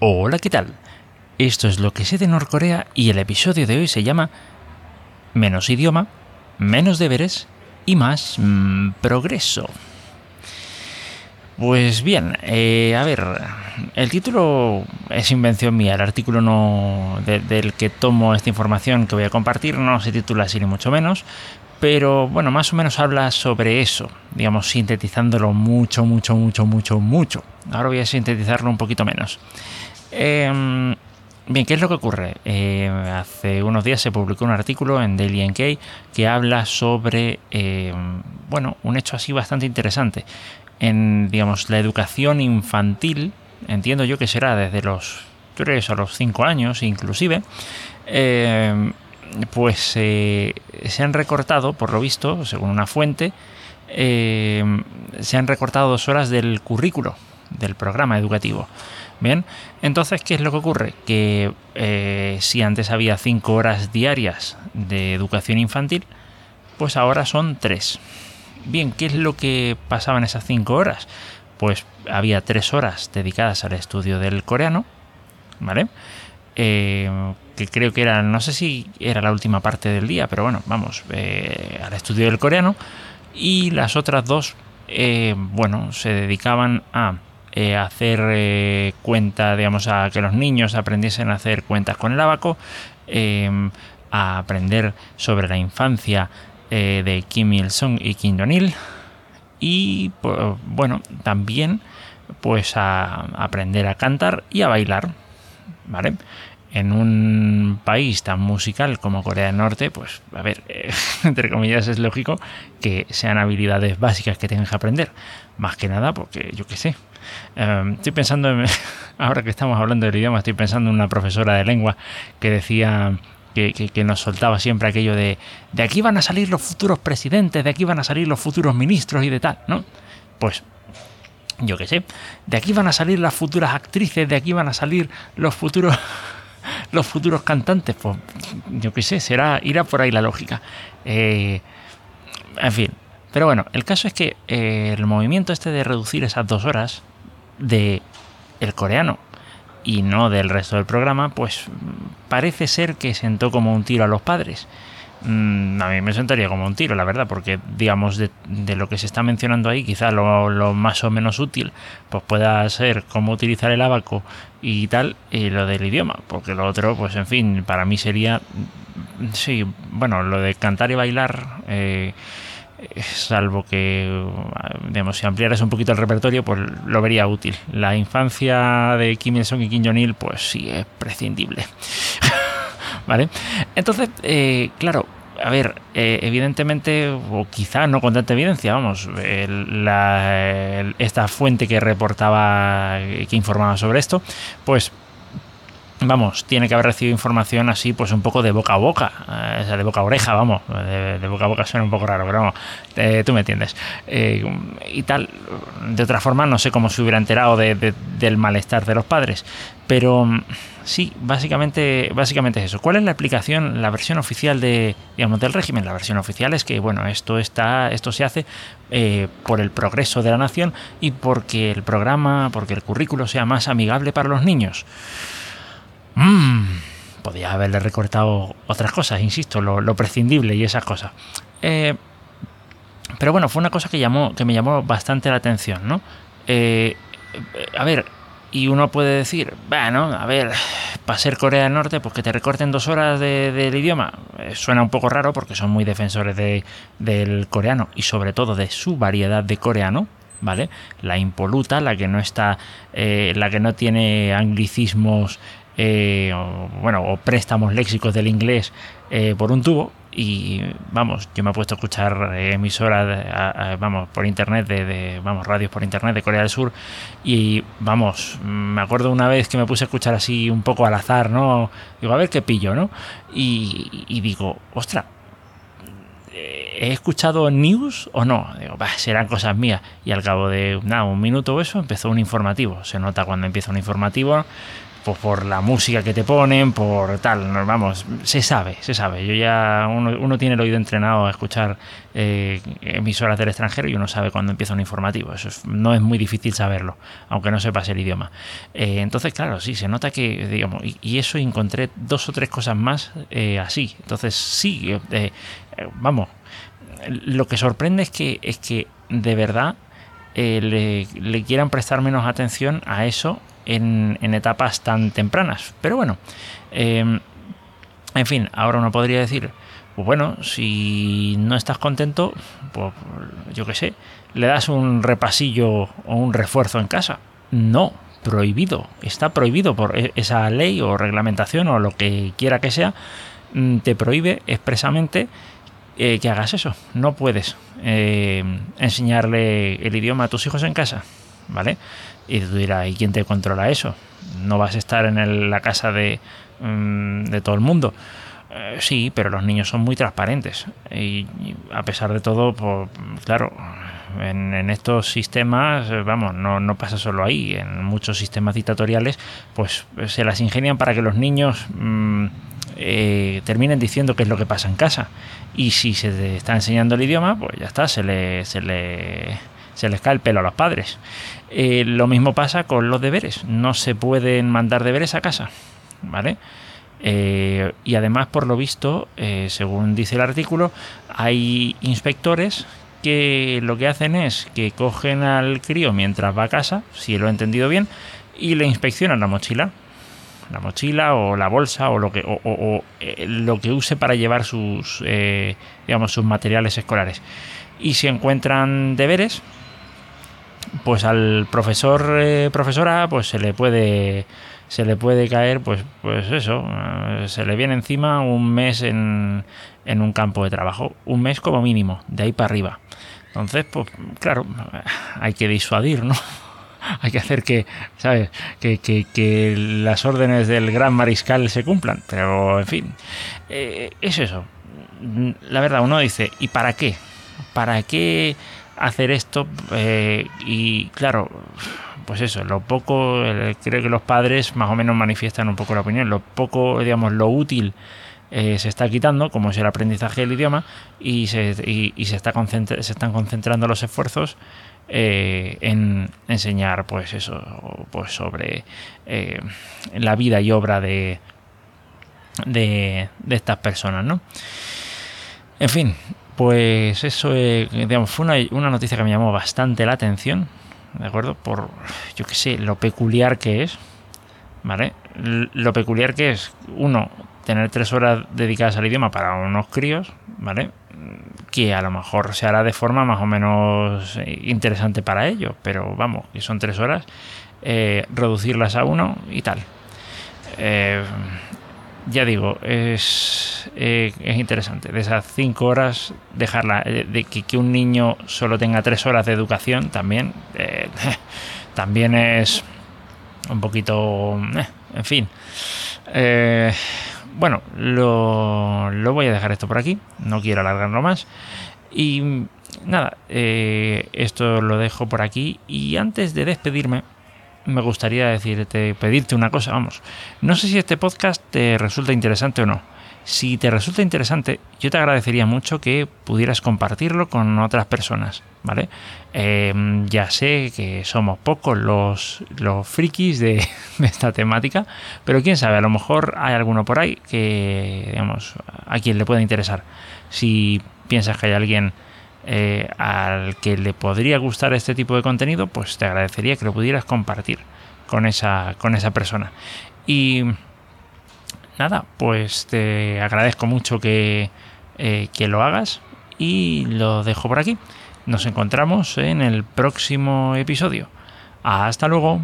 Hola, ¿qué tal? Esto es lo que sé de Norcorea y el episodio de hoy se llama Menos idioma, menos deberes y más mm, progreso. Pues bien, eh, a ver, el título es invención mía, el artículo no del que tomo esta información que voy a compartir no se titula así ni mucho menos, pero bueno, más o menos habla sobre eso, digamos, sintetizándolo mucho, mucho, mucho, mucho, mucho. Ahora voy a sintetizarlo un poquito menos. Em, bien, ¿qué es lo que ocurre? Eh, hace unos días se publicó un artículo en Daily NK que habla sobre, em, bueno, un hecho así bastante interesante en digamos, la educación infantil, entiendo yo que será desde los 3 a los 5 años inclusive, eh, pues eh, se han recortado, por lo visto, según una fuente, eh, se han recortado dos horas del currículo del programa educativo. Bien, entonces, ¿qué es lo que ocurre? Que si antes había 5 horas diarias de educación infantil, pues ahora son 3. Bien, ¿qué es lo que pasaba en esas cinco horas? Pues había tres horas dedicadas al estudio del coreano, ¿vale? Eh, que creo que era, no sé si era la última parte del día, pero bueno, vamos, eh, al estudio del coreano. Y las otras dos, eh, bueno, se dedicaban a hacer cuenta, digamos, a que los niños aprendiesen a hacer cuentas con el abaco, a aprender sobre la infancia eh, de Kim Il-sung y Kim Jong-il. Y pues, bueno, también pues a aprender a cantar y a bailar. ¿Vale? En un país tan musical como Corea del Norte, pues a ver, entre comillas es lógico que sean habilidades básicas que tengan que aprender. Más que nada porque yo qué sé. Em, estoy pensando, en, ahora que estamos hablando del idioma, estoy pensando en una profesora de lengua que decía que, nos soltaba siempre aquello de de aquí van a salir los futuros presidentes, de aquí van a salir los futuros ministros y de tal, ¿no? Pues yo qué sé, de aquí van a salir las futuras actrices, de aquí van a salir los futuros los futuros cantantes, pues yo qué sé, será irá por ahí la lógica. Eh, en fin, pero bueno, el caso es que eh, el movimiento este de reducir esas dos horas de el coreano y no del resto del programa, pues parece ser que sentó como un tiro a los padres. Mm, a mí me sentaría como un tiro, la verdad, porque digamos de, lo que se está mencionando ahí, quizá lo, más o menos útil, pues pueda ser cómo utilizar el abaco y tal, y lo del idioma, porque lo otro, pues en fin, para mí sería, sí, bueno, lo de cantar y bailar. Eh, salvo que, digamos, si ampliaras un poquito el repertorio, pues lo vería útil. La infancia de Kim Il-sung y Kim Jong-il, pues sí, es prescindible. ¿Vale? Entonces, eh, claro, a ver, eh, evidentemente, o quizá no con tanta evidencia, vamos, esta fuente que reportaba, que informaba sobre esto, pues vamos, tiene que haber recibido información así, pues un poco de boca a boca, eh, o sea, de boca a oreja, vamos, de, boca a boca suena un poco raro, pero vamos, eh, tú me entiendes. Eh, y tal, de otra forma, no sé cómo se hubiera enterado del malestar de los padres, pero mm, sí, básicamente, básicamente es eso. ¿Cuál es la explicación, la versión oficial de, digamos, del régimen? La versión oficial es que, bueno, esto está, esto se hace por el progreso de la nación y porque el programa, porque el currículo sea más amigable para los niños. Mmm, podía haberle recortado otras cosas, insisto, lo, prescindible y esas cosas. Eh, pero bueno, fue una cosa que, llamó, que me llamó bastante la atención, ¿no? Eh, a ver, y uno puede decir, bueno, a ver, para ser Corea del Norte, pues que te recorten dos horas del idioma, eh, suena un poco raro porque son muy defensores del coreano y sobre todo de su variedad de coreano, ¿vale? La impoluta, la que no está, la que no tiene anglicismos eh, bueno, o préstamos léxicos del inglés eh, por un tubo. Y vamos, yo me he puesto a escuchar emisoras, vamos, por internet, de, vamos, radios por internet de Corea del Sur. Y vamos, me acuerdo una vez que me puse a escuchar así un poco al azar, ¿no? Digo, a ver qué pillo, ¿no? Y, digo, ostra, ¿he escuchado news o no? Digo, serán cosas mías. Y al cabo de nada, un minuto o eso empezó un informativo. Se nota cuando empieza un informativo pues por la música que te ponen, por tal, vamos, se sabe, se sabe. Yo ya, uno, tiene el oído entrenado a escuchar eh, emisoras del extranjero y uno sabe cuando empieza un informativo. Eso no es muy difícil saberlo, aunque no sepas el idioma. Eh, entonces, claro, sí, se nota que, digamos, y, eso encontré dos o tres cosas más eh, así. Entonces, sí, vamos, lo que sorprende es que, es que de verdad le quieran prestar menos atención a eso en, etapas tan tempranas. Pero bueno, em, en fin, ahora uno podría decir, pues bueno, si no estás contento, pues yo qué sé, le das un repasillo o un refuerzo en casa. No, prohibido, está prohibido por e, esa ley o reglamentación o lo que quiera que sea, mm, te prohíbe expresamente eh, que hagas eso. No puedes eh, enseñarle el idioma a tus hijos en casa, ¿vale? Y tú dirás, ¿y quién te controla eso? No vas a estar en la casa de, mm, de todo el mundo. Eh, sí, pero los niños son muy transparentes. Y, a pesar de todo, pues, claro, en, estos sistemas, eh, vamos, no, no, pasa solo ahí. En muchos sistemas dictatoriales, pues se las ingenian para que los niños mm, eh, terminen diciendo qué es lo que pasa en casa. Y si se está enseñando el idioma, pues ya está, se le, se le se les cae el pelo a los padres. Eh, lo mismo pasa con los deberes. No se pueden mandar deberes a casa. ¿Vale? Eh, y además, por lo visto, eh, según dice el artículo, hay inspectores que lo que hacen es que cogen al crío mientras va a casa, si lo he entendido bien, y le inspeccionan la mochila. La mochila o la bolsa o lo que, o, lo que use para llevar sus, digamos, sus materiales escolares. Y si encuentran deberes, pues al profesor eh, profesora pues se le puede se le puede caer pues pues eso eh, se le viene encima un mes en, en un campo de trabajo un mes como mínimo de ahí para arriba. Entonces pues claro hay que disuadir no hay que hacer que sabes que, que, las órdenes del gran mariscal se cumplan pero en fin eh, es eso. La verdad uno dice y para qué para qué hacer esto eh, y claro, pues eso, lo poco, creo que los padres más o menos manifiestan un poco la opinión, lo poco, digamos, lo útil eh, se está quitando, como es el aprendizaje del idioma, y se, y, se, está se están concentrando los esfuerzos eh, en enseñar, pues eso, pues sobre la vida y obra de, de, de estas personas, ¿no? En fin, pues eso eh, digamos, fue una, noticia que me llamó bastante la atención, ¿de acuerdo? Por, yo qué sé, lo peculiar que es, ¿vale? Lo peculiar que es, uno, tener tres horas dedicadas al idioma para unos críos, ¿vale? Que a lo mejor se hará de forma más o menos eh, interesante para ellos, pero vamos, que son tres horas, eh, reducirlas a uno y tal. Eh, ya digo, es, eh, es interesante. De esas cinco horas, dejarla, eh, de que, un niño solo tenga tres horas de educación, también, eh, también es un poquito, en fin. bueno, lo, lo, voy a dejar esto por aquí, no quiero alargarlo más. Y nada, esto lo dejo por aquí. Y antes de despedirme, me gustaría decirte, pedirte una cosa, vamos. No sé si este podcast te resulta interesante o no. Si te resulta interesante, yo te agradecería mucho que pudieras compartirlo con otras personas, ¿vale? Em, ya sé que somos pocos los, los frikis de, esta temática, pero quién sabe, a lo mejor hay alguno por ahí que, digamos, a quien le pueda interesar. Si piensas que hay alguien eh, al que le podría gustar este tipo de contenido, pues te agradecería que lo pudieras compartir con esa, con esa persona. Y nada, pues te agradezco mucho que, eh, que lo hagas y lo dejo por aquí. Nos encontramos en el próximo episodio. Hasta luego.